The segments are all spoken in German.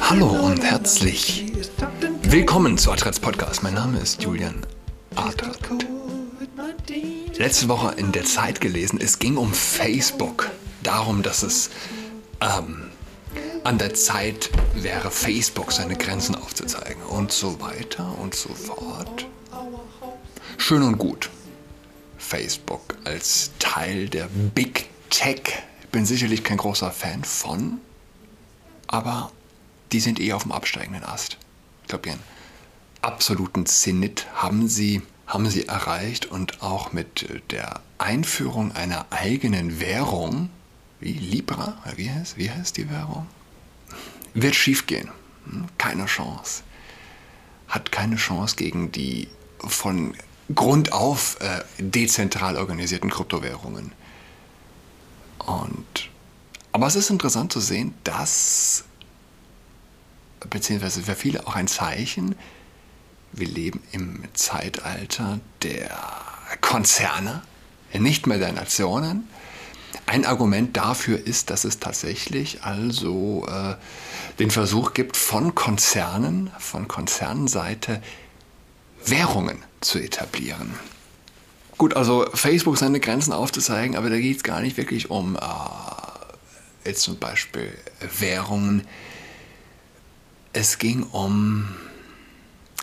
Hallo und herzlich willkommen zu Adrats Podcast. Mein Name ist Julian Adrat. Letzte Woche in der Zeit gelesen, es ging um Facebook. Darum, dass es ähm, an der Zeit wäre, Facebook seine Grenzen aufzuzeigen und so weiter und so fort. Schön und gut. Facebook als Teil der Big Tech. Bin sicherlich kein großer Fan von, aber die sind eh auf dem absteigenden Ast. Ich glaube, ihren absoluten Zenit haben sie, haben sie erreicht und auch mit der Einführung einer eigenen Währung, wie Libra, wie heißt, wie heißt die Währung? Wird schiefgehen. Hm, keine Chance. Hat keine Chance gegen die von Grund auf äh, dezentral organisierten Kryptowährungen. Und, aber es ist interessant zu sehen, dass, beziehungsweise für viele auch ein Zeichen, wir leben im Zeitalter der Konzerne, nicht mehr der Nationen. Ein Argument dafür ist, dass es tatsächlich also äh, den Versuch gibt, von Konzernen, von Konzernseite Währungen zu etablieren. Gut, also Facebook seine Grenzen aufzuzeigen, aber da geht es gar nicht wirklich um äh, jetzt zum Beispiel Währungen. Es ging um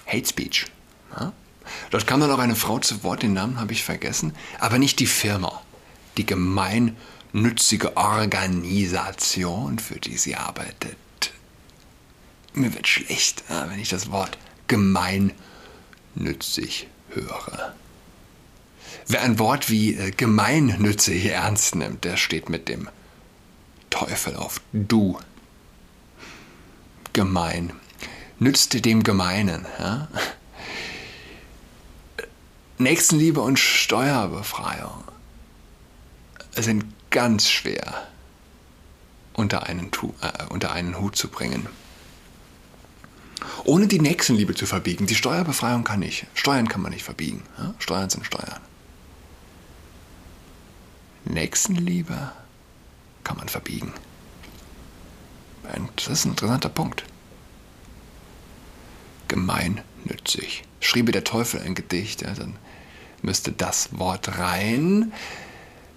Hate Speech. Ja? Dort kam dann auch eine Frau zu Wort, den Namen habe ich vergessen, aber nicht die Firma, die gemeinnützige Organisation, für die sie arbeitet. Mir wird schlecht, wenn ich das Wort gemeinnützig höre. Wer ein Wort wie äh, gemeinnützig ernst nimmt, der steht mit dem Teufel auf Du. Gemein. Nützte dem Gemeinen. Ja? Nächstenliebe und Steuerbefreiung sind ganz schwer unter einen, äh, unter einen Hut zu bringen. Ohne die Nächstenliebe zu verbiegen. Die Steuerbefreiung kann nicht. Steuern kann man nicht verbiegen. Ja? Steuern sind Steuern. Nächstenliebe kann man verbiegen. Das ist ein interessanter Punkt. Gemeinnützig. Schriebe der Teufel ein Gedicht, ja, dann müsste das Wort rein.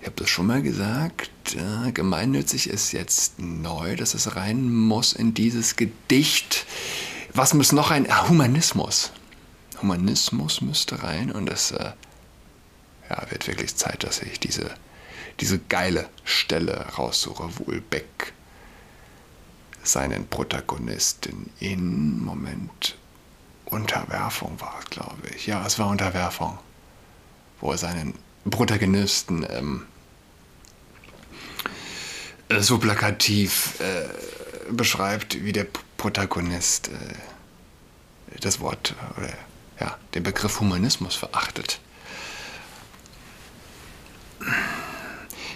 Ich habe das schon mal gesagt. Äh, gemeinnützig ist jetzt neu, dass es rein muss in dieses Gedicht. Was muss noch rein? Ah, Humanismus. Humanismus müsste rein und es äh, ja, wird wirklich Zeit, dass ich diese diese geile Stelle raussuche, wo Ulbeck seinen Protagonisten in Moment Unterwerfung war, glaube ich. Ja, es war Unterwerfung, wo er seinen Protagonisten ähm, so plakativ äh, beschreibt, wie der Protagonist äh, das Wort oder ja, den Begriff Humanismus verachtet.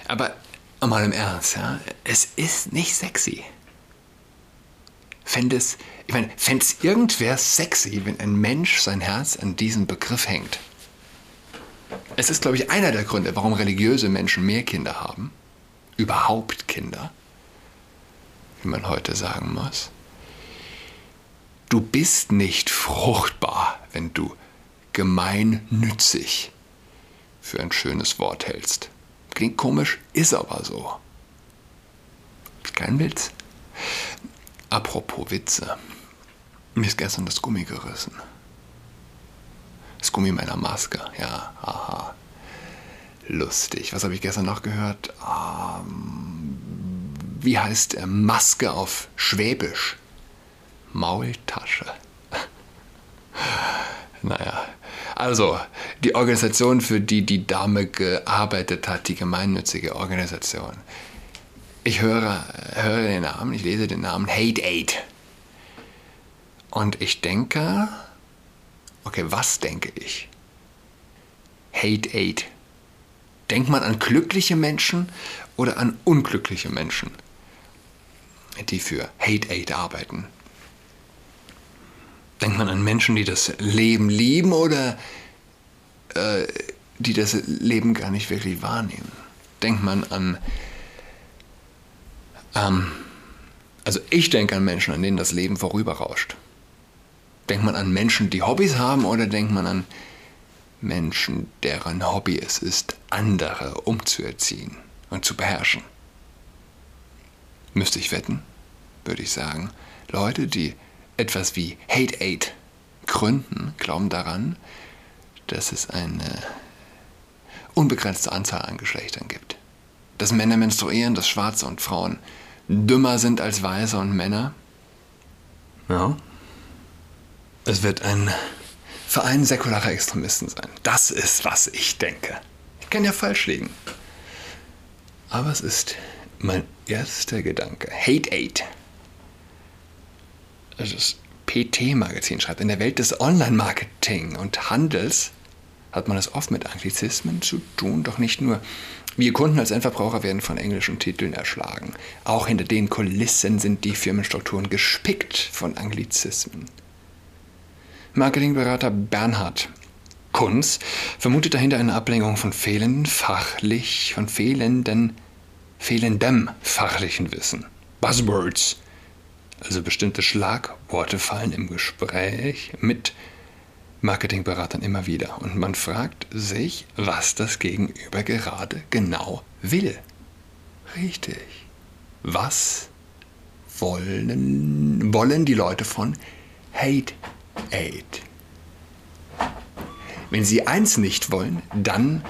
Aber mal im Ernst, ja, es ist nicht sexy. Fände es, ich meine, fände es irgendwer sexy, wenn ein Mensch sein Herz an diesem Begriff hängt? Es ist, glaube ich, einer der Gründe, warum religiöse Menschen mehr Kinder haben. Überhaupt Kinder. Wie man heute sagen muss. Du bist nicht fruchtbar, wenn du gemeinnützig für ein schönes Wort hältst. Klingt komisch, ist aber so. Kein Witz. Apropos Witze. Mir ist gestern das Gummi gerissen. Das Gummi meiner Maske, ja, aha. Lustig. Was habe ich gestern noch gehört? Ähm, wie heißt äh, Maske auf Schwäbisch? Maultasche. naja, also, die Organisation, für die die Dame gearbeitet hat, die gemeinnützige Organisation. Ich höre, höre den Namen, ich lese den Namen Hate Aid. Und ich denke, okay, was denke ich? Hate Aid. Denkt man an glückliche Menschen oder an unglückliche Menschen, die für Hate Aid arbeiten? Denkt man an Menschen, die das Leben lieben oder äh, die das Leben gar nicht wirklich wahrnehmen? Denkt man an Ähm, also ich denke an Menschen, an denen das Leben vorüberrauscht. Denkt man an Menschen, die Hobbys haben oder denkt man an Menschen, deren Hobby es ist, andere umzuerziehen und zu beherrschen? Müsste ich wetten, würde ich sagen, Leute, die etwas wie Hate Aid gründen, glauben daran, dass es eine unbegrenzte Anzahl an Geschlechtern gibt. Dass Männer menstruieren, dass Schwarze und Frauen dümmer sind als Weiße und Männer. Ja. Es wird ein Verein säkularer Extremisten sein. Das ist, was ich denke. Ich kann ja falsch liegen. Aber es ist mein erster Gedanke. Hate Aid. Das PT-Magazin schreibt, in der Welt des Online-Marketing und Handels hat man es oft mit Anglizismen zu tun, doch nicht nur. Wir Kunden als Endverbraucher werden von englischen Titeln erschlagen. Auch hinter den Kulissen sind die Firmenstrukturen gespickt von Anglizismen. Marketingberater Bernhard Kunz vermutet dahinter eine Ablenkung von fehlenden fachlich, von fehlenden, fehlendem fachlichen Wissen. Buzzwords, also bestimmte Schlagworte fallen im Gespräch mit Marketingberatern immer wieder und man fragt sich, was das Gegenüber gerade genau will. Richtig. Was wollen, wollen die Leute von Hate Aid? Wenn sie eins nicht wollen, dann.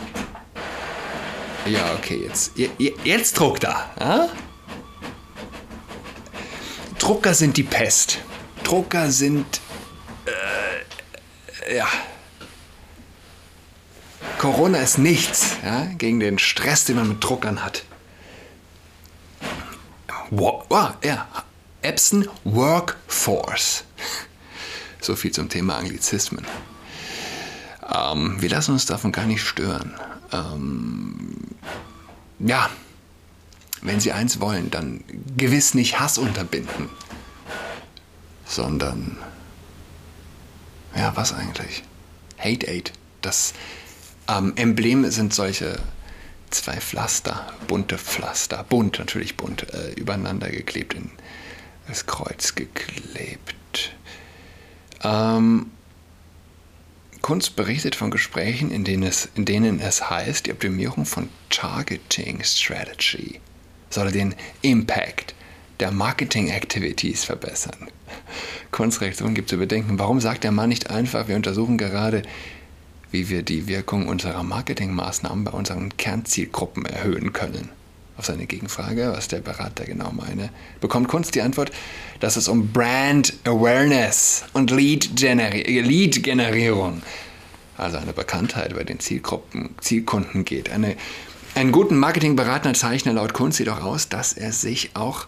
Ja, okay, jetzt, jetzt druckt er. Ja? Drucker sind die Pest. Drucker sind ja, Corona ist nichts ja, gegen den Stress, den man mit Druckern hat. Wow, oh, ja, Epson Workforce. So viel zum Thema Anglizismen. Ähm, wir lassen uns davon gar nicht stören. Ähm, ja, wenn Sie eins wollen, dann gewiss nicht Hass unterbinden, sondern ja, was eigentlich? Hate Aid. Das ähm, Emblem sind solche zwei Pflaster, bunte Pflaster, bunt, natürlich bunt, äh, übereinander geklebt, in das Kreuz geklebt. Ähm, Kunst berichtet von Gesprächen, in denen, es, in denen es heißt, die Optimierung von Targeting Strategy solle den Impact der Marketing Activities verbessern. Kunstreaktion gibt zu bedenken. Warum sagt der Mann nicht einfach, wir untersuchen gerade, wie wir die Wirkung unserer Marketingmaßnahmen bei unseren Kernzielgruppen erhöhen können? Auf seine Gegenfrage, was der Berater genau meine, bekommt Kunst die Antwort, dass es um Brand Awareness und Lead-Generierung, also eine Bekanntheit bei den Zielgruppen, Zielkunden geht. Eine, einen guten Marketingberater zeichnet laut Kunst jedoch aus, dass er sich auch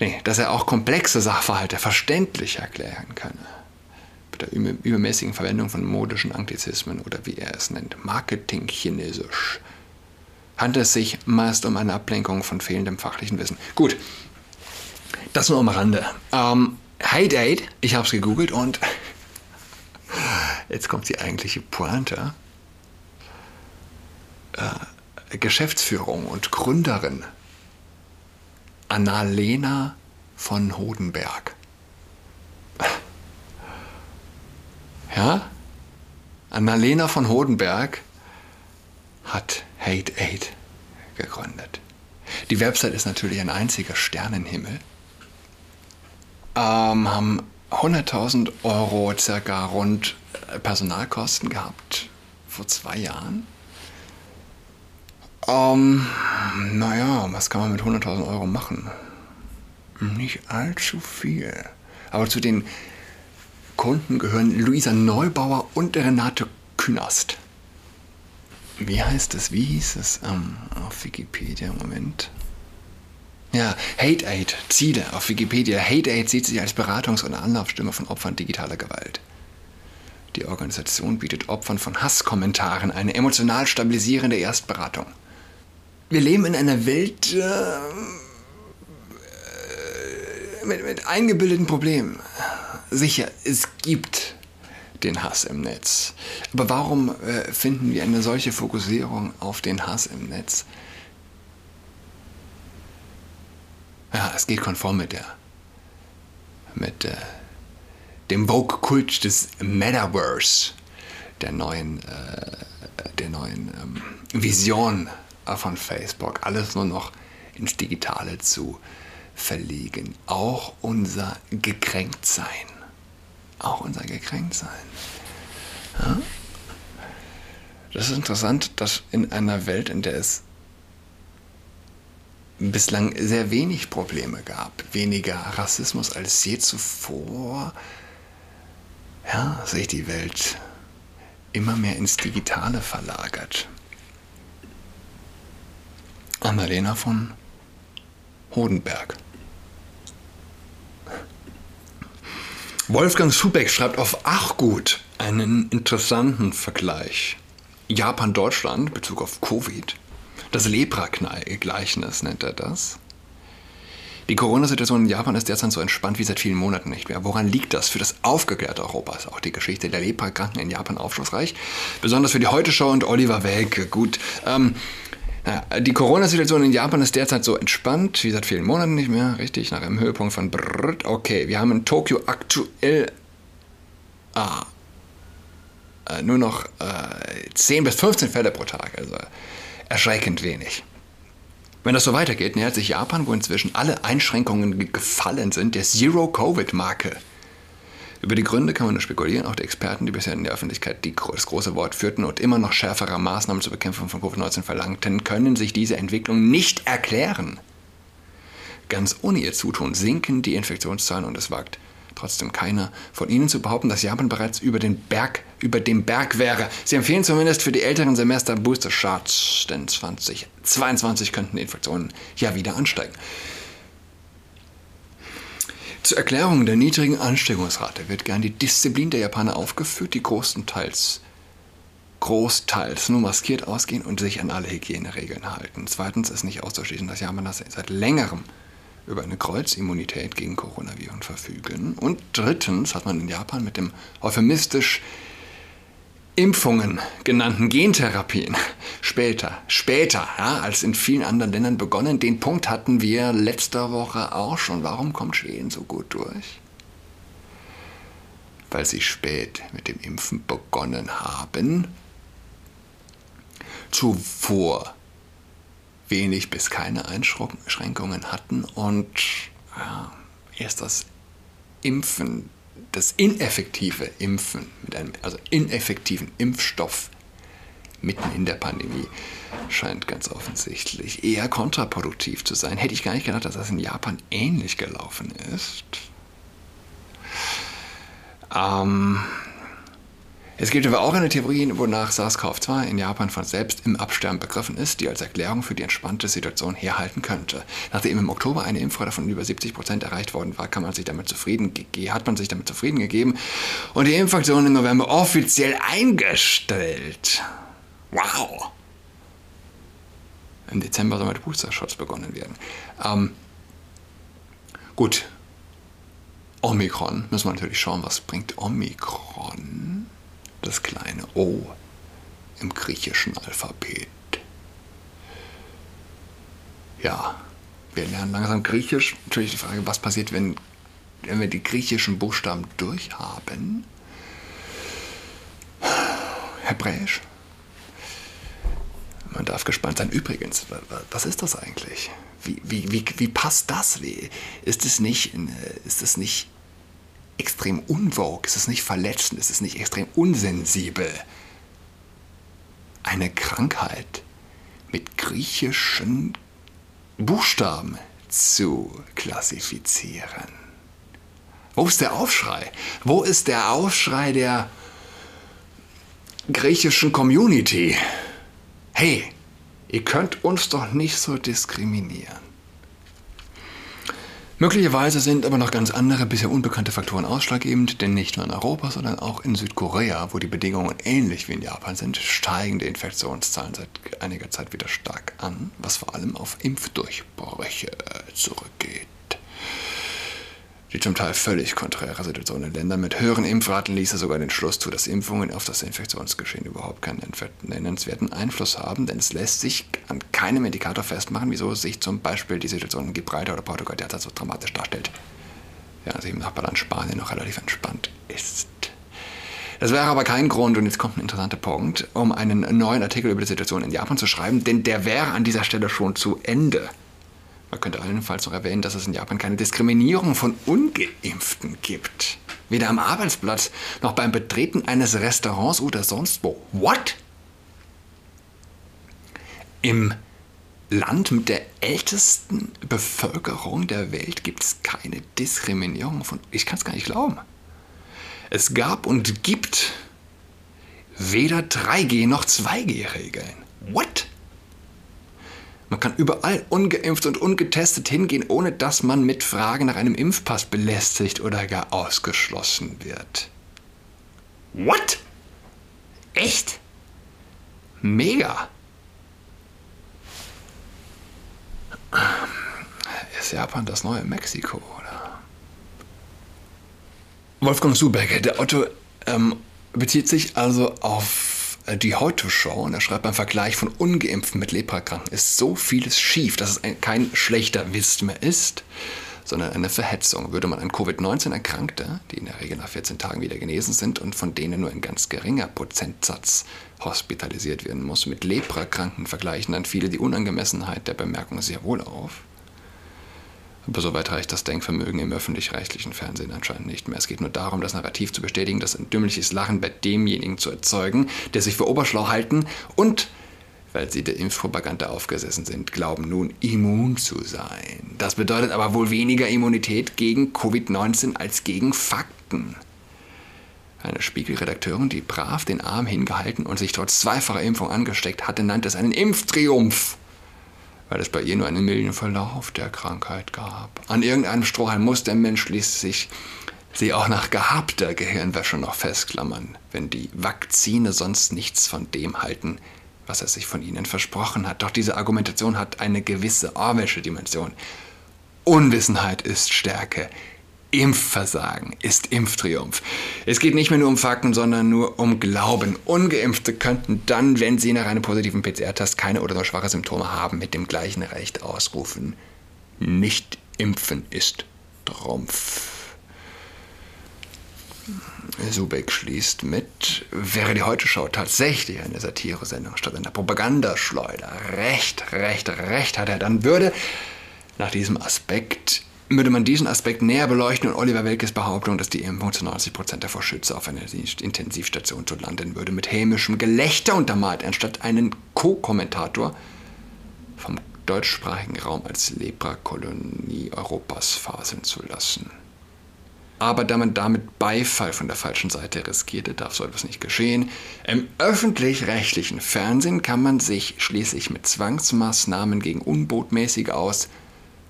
Nee, dass er auch komplexe Sachverhalte verständlich erklären könne. Mit der übermäßigen Verwendung von modischen Anglizismen oder wie er es nennt, Marketing-Chinesisch, handelt es sich meist um eine Ablenkung von fehlendem fachlichen Wissen. Gut, das nur am Rande. Ähm, Hate Aid, ich habe es gegoogelt und jetzt kommt die eigentliche Pointe. Äh, Geschäftsführung und Gründerin Annalena von Hodenberg. Ja? Annalena von Hodenberg hat Hate Aid gegründet. Die Website ist natürlich ein einziger Sternenhimmel. Ähm, haben 100.000 Euro circa rund Personalkosten gehabt vor zwei Jahren. Ähm, naja, was kann man mit 100.000 Euro machen? Nicht allzu viel. Aber zu den Kunden gehören Luisa Neubauer und Renate Künast. Wie heißt es? Wie hieß es ähm, auf Wikipedia? Moment. Ja, Hate Aid, Ziele auf Wikipedia. Hate Aid sieht sich als Beratungs- oder Anlaufstimme von Opfern digitaler Gewalt. Die Organisation bietet Opfern von Hasskommentaren eine emotional stabilisierende Erstberatung wir leben in einer Welt äh, mit, mit eingebildeten Problemen. Sicher, es gibt den Hass im Netz. Aber warum äh, finden wir eine solche Fokussierung auf den Hass im Netz? Ja, es geht konform mit der mit äh, dem Vogue-Kult des Metaverse, der neuen, äh, der neuen ähm, Vision von Facebook. Alles nur noch ins Digitale zu verlegen. Auch unser Gekränktsein. Auch unser Gekränktsein. Ja? Das ist interessant, dass in einer Welt, in der es bislang sehr wenig Probleme gab, weniger Rassismus als je zuvor, ja, sich die Welt immer mehr ins Digitale verlagert. Annalena von Hodenberg. Wolfgang Subeck schreibt auf Achgut einen interessanten Vergleich. Japan-Deutschland, Bezug auf Covid. Das Lepra-Gleichnis nennt er das. Die Corona-Situation in Japan ist derzeit so entspannt wie seit vielen Monaten nicht mehr. Woran liegt das? Für das aufgeklärte Europa ist auch die Geschichte der Leprakranken in Japan aufschlussreich. Besonders für die Heute-Show und Oliver Welke. Gut, ähm, naja, die Corona-Situation in Japan ist derzeit so entspannt wie seit vielen Monaten nicht mehr. Richtig, nach einem Höhepunkt von Brrrt. Okay, wir haben in Tokio aktuell ah, äh, nur noch äh, 10 bis 15 Fälle pro Tag. Also erschreckend wenig. Wenn das so weitergeht, nähert sich Japan, wo inzwischen alle Einschränkungen gefallen sind, der Zero-Covid-Marke. Über die Gründe kann man nur spekulieren. Auch die Experten, die bisher in der Öffentlichkeit die, das große Wort führten und immer noch schärfere Maßnahmen zur Bekämpfung von Covid-19 verlangten, können sich diese Entwicklung nicht erklären. Ganz ohne ihr Zutun sinken die Infektionszahlen und es wagt trotzdem keiner von Ihnen zu behaupten, dass Japan bereits über den Berg, über dem Berg wäre. Sie empfehlen zumindest für die älteren Semester Booster Shots, denn 2022 könnten die Infektionen ja wieder ansteigen. Zur Erklärung der niedrigen Ansteckungsrate wird gern die Disziplin der Japaner aufgeführt, die großenteils großteils nur maskiert ausgehen und sich an alle Hygieneregeln halten. Zweitens ist nicht auszuschließen, dass Japaner seit längerem über eine Kreuzimmunität gegen Coronaviren verfügen. Und drittens hat man in Japan mit dem euphemistisch Impfungen genannten Gentherapien später, später ja, als in vielen anderen Ländern begonnen. Den Punkt hatten wir letzte Woche auch schon. Warum kommt Schweden so gut durch? Weil sie spät mit dem Impfen begonnen haben. Zuvor wenig bis keine Einschränkungen hatten und ja, erst das Impfen das ineffektive Impfen mit einem also ineffektiven Impfstoff mitten in der Pandemie scheint ganz offensichtlich eher kontraproduktiv zu sein. Hätte ich gar nicht gedacht, dass das in Japan ähnlich gelaufen ist. Ähm, es gibt aber auch eine Theorie, wonach SARS-CoV-2 in Japan von selbst im Absterben begriffen ist, die als Erklärung für die entspannte Situation herhalten könnte. Nachdem im Oktober eine Impfrate von über 70 Prozent erreicht worden war, kann man sich damit zufrieden hat man sich damit zufrieden gegeben und die Impfaktion im November offiziell eingestellt. Wow! Im Dezember soll mit Booster-Shots begonnen werden. Ähm, gut. Omikron, müssen wir natürlich schauen, was bringt Omikron das kleine O im griechischen Alphabet. Ja, wir lernen langsam Griechisch. Natürlich die Frage, was passiert, wenn, wenn wir die griechischen Buchstaben durchhaben? Hebräisch. Man darf gespannt sein. Übrigens, was ist das eigentlich? Wie, wie, wie, wie passt das? Ist es nicht, ist es nicht extrem unvogue? Ist es nicht verletzend? Ist es nicht extrem unsensibel? Eine Krankheit mit griechischen Buchstaben zu klassifizieren. Wo ist der Aufschrei? Wo ist der Aufschrei der griechischen Community? Hey, ihr könnt uns doch nicht so diskriminieren. Möglicherweise sind aber noch ganz andere, bisher unbekannte Faktoren ausschlaggebend, denn nicht nur in Europa, sondern auch in Südkorea, wo die Bedingungen ähnlich wie in Japan sind, steigen die Infektionszahlen seit einiger Zeit wieder stark an, was vor allem auf Impfdurchbrüche zurückgeht. Die zum Teil völlig konträre Situation in Ländern mit höheren Impfraten ließe sogar den Schluss zu, dass Impfungen auf das Infektionsgeschehen überhaupt keinen nennenswerten Einfluss haben, denn es lässt sich an keinem Indikator festmachen, wieso sich zum Beispiel die Situation in Gibraltar oder Portugal derzeit so dramatisch darstellt. Während sich im Nachbarland Spanien noch relativ entspannt ist. Das wäre aber kein Grund, und jetzt kommt ein interessanter Punkt, um einen neuen Artikel über die Situation in Japan zu schreiben, denn der wäre an dieser Stelle schon zu Ende. Man könnte allenfalls noch erwähnen, dass es in Japan keine Diskriminierung von Ungeimpften gibt. Weder am Arbeitsplatz noch beim Betreten eines Restaurants oder sonst wo. What? Im Land mit der ältesten Bevölkerung der Welt gibt es keine Diskriminierung von. Ich kann es gar nicht glauben. Es gab und gibt weder 3G noch 2G-Regeln. What? Man kann überall ungeimpft und ungetestet hingehen, ohne dass man mit Fragen nach einem Impfpass belästigt oder gar ausgeschlossen wird. What? Echt? Mega. Ist Japan das neue Mexiko, oder? Wolfgang Subeck, der Otto ähm, bezieht sich also auf die Heute-Show und er schreibt beim Vergleich von Ungeimpften mit Leprakranken ist so vieles schief, dass es ein, kein schlechter Witz mehr ist, sondern eine Verhetzung. Würde man an Covid-19 Erkrankte, die in der Regel nach 14 Tagen wieder genesen sind und von denen nur ein ganz geringer Prozentsatz hospitalisiert werden muss, mit Leprakranken vergleichen dann viele die Unangemessenheit der Bemerkung sehr wohl auf. Aber soweit reicht das Denkvermögen im öffentlich-rechtlichen Fernsehen anscheinend nicht mehr. Es geht nur darum, das Narrativ zu bestätigen, das ein dümmliches Lachen bei demjenigen zu erzeugen, der sich für oberschlau halten und, weil sie der Impfpropaganda aufgesessen sind, glauben nun immun zu sein. Das bedeutet aber wohl weniger Immunität gegen Covid-19 als gegen Fakten. Eine Spiegelredakteurin, die brav den Arm hingehalten und sich trotz zweifacher Impfung angesteckt hatte, nannte es einen Impftriumph weil es bei ihr nur einen milden Verlauf der Krankheit gab. An irgendeinem Strohhalm muss der Mensch schließlich sie auch nach gehabter Gehirnwäsche noch festklammern, wenn die Vakzine sonst nichts von dem halten, was er sich von ihnen versprochen hat. Doch diese Argumentation hat eine gewisse Orwellsche Dimension. Unwissenheit ist Stärke. Impfversagen ist Impftriumph. Es geht nicht mehr nur um Fakten, sondern nur um Glauben. Ungeimpfte könnten dann, wenn sie nach einem positiven PCR-Test keine oder nur schwache Symptome haben, mit dem gleichen Recht ausrufen. Nicht impfen ist Trumpf. Subeck schließt mit, wäre die Heute-Show tatsächlich eine Satire-Sendung statt einer Propagandaschleuder. Recht, recht, recht hat er, dann würde nach diesem Aspekt würde man diesen Aspekt näher beleuchten und Oliver Welkes Behauptung, dass die Impfung zu 90% davor schütze, auf einer Intensivstation zu landen würde, mit hämischem Gelächter untermalt, anstatt einen Co-Kommentator vom deutschsprachigen Raum als Leprakolonie Europas faseln zu lassen. Aber da man damit Beifall von der falschen Seite riskierte, darf so etwas nicht geschehen. Im öffentlich-rechtlichen Fernsehen kann man sich schließlich mit Zwangsmaßnahmen gegen unbotmäßige aus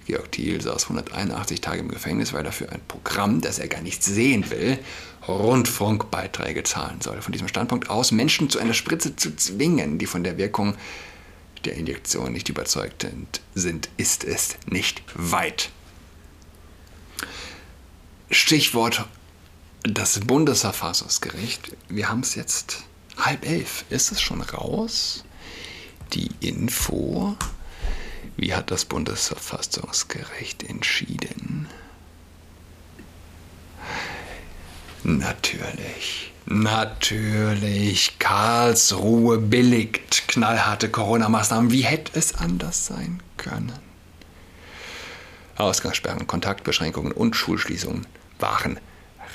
Georg Thiel saß 181 Tage im Gefängnis, weil er für ein Programm, das er gar nicht sehen will, Rundfunkbeiträge zahlen soll. Von diesem Standpunkt aus, Menschen zu einer Spritze zu zwingen, die von der Wirkung der Injektion nicht überzeugt sind, ist es nicht weit. Stichwort das Bundesverfassungsgericht. Wir haben es jetzt halb elf. Ist es schon raus? Die Info wie hat das Bundesverfassungsgericht entschieden? Natürlich, natürlich, Karlsruhe billigt knallharte Corona-Maßnahmen. Wie hätte es anders sein können? Ausgangssperren, Kontaktbeschränkungen und Schulschließungen waren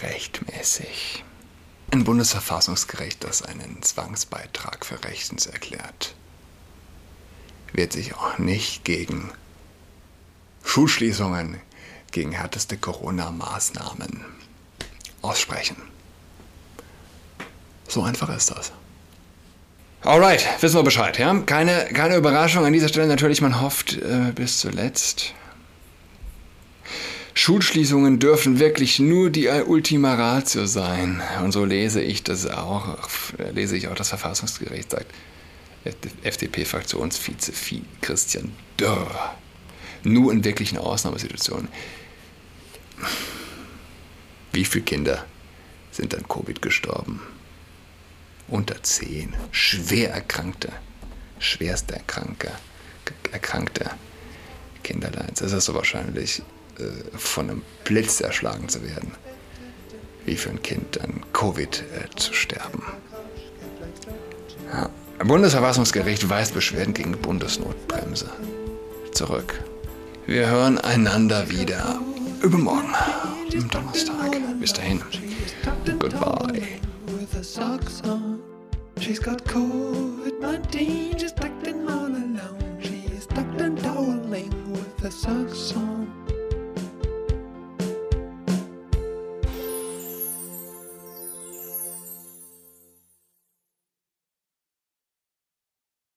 rechtmäßig. Ein Bundesverfassungsgericht, das einen Zwangsbeitrag für rechtens erklärt, wird sich auch nicht gegen Schulschließungen, gegen härteste Corona-Maßnahmen aussprechen. So einfach ist das. Alright, wissen wir Bescheid, ja? Keine, keine Überraschung an dieser Stelle natürlich, man hofft äh, bis zuletzt. Schulschließungen dürfen wirklich nur die Ultima Ratio sein. Und so lese ich das auch, lese ich auch das Verfassungsgericht sagt. FDP-Fraktionsvize Christian Dörr. Nur in wirklichen Ausnahmesituationen. Wie viele Kinder sind an Covid gestorben? Unter zehn. Schwer erkrankte, schwerste Erkrankte, erkrankte Kinderleins. Es ist so wahrscheinlich, äh, von einem Blitz erschlagen zu werden, wie für ein Kind an Covid äh, zu sterben. Ja. Bundesverfassungsgericht weist Beschwerden gegen Bundesnotbremse zurück. Wir hören einander wieder übermorgen, am Donnerstag. Bis dahin. Goodbye. She's got COVID-19, she's tucked in all alone. She's tucked and toweling with the socks on.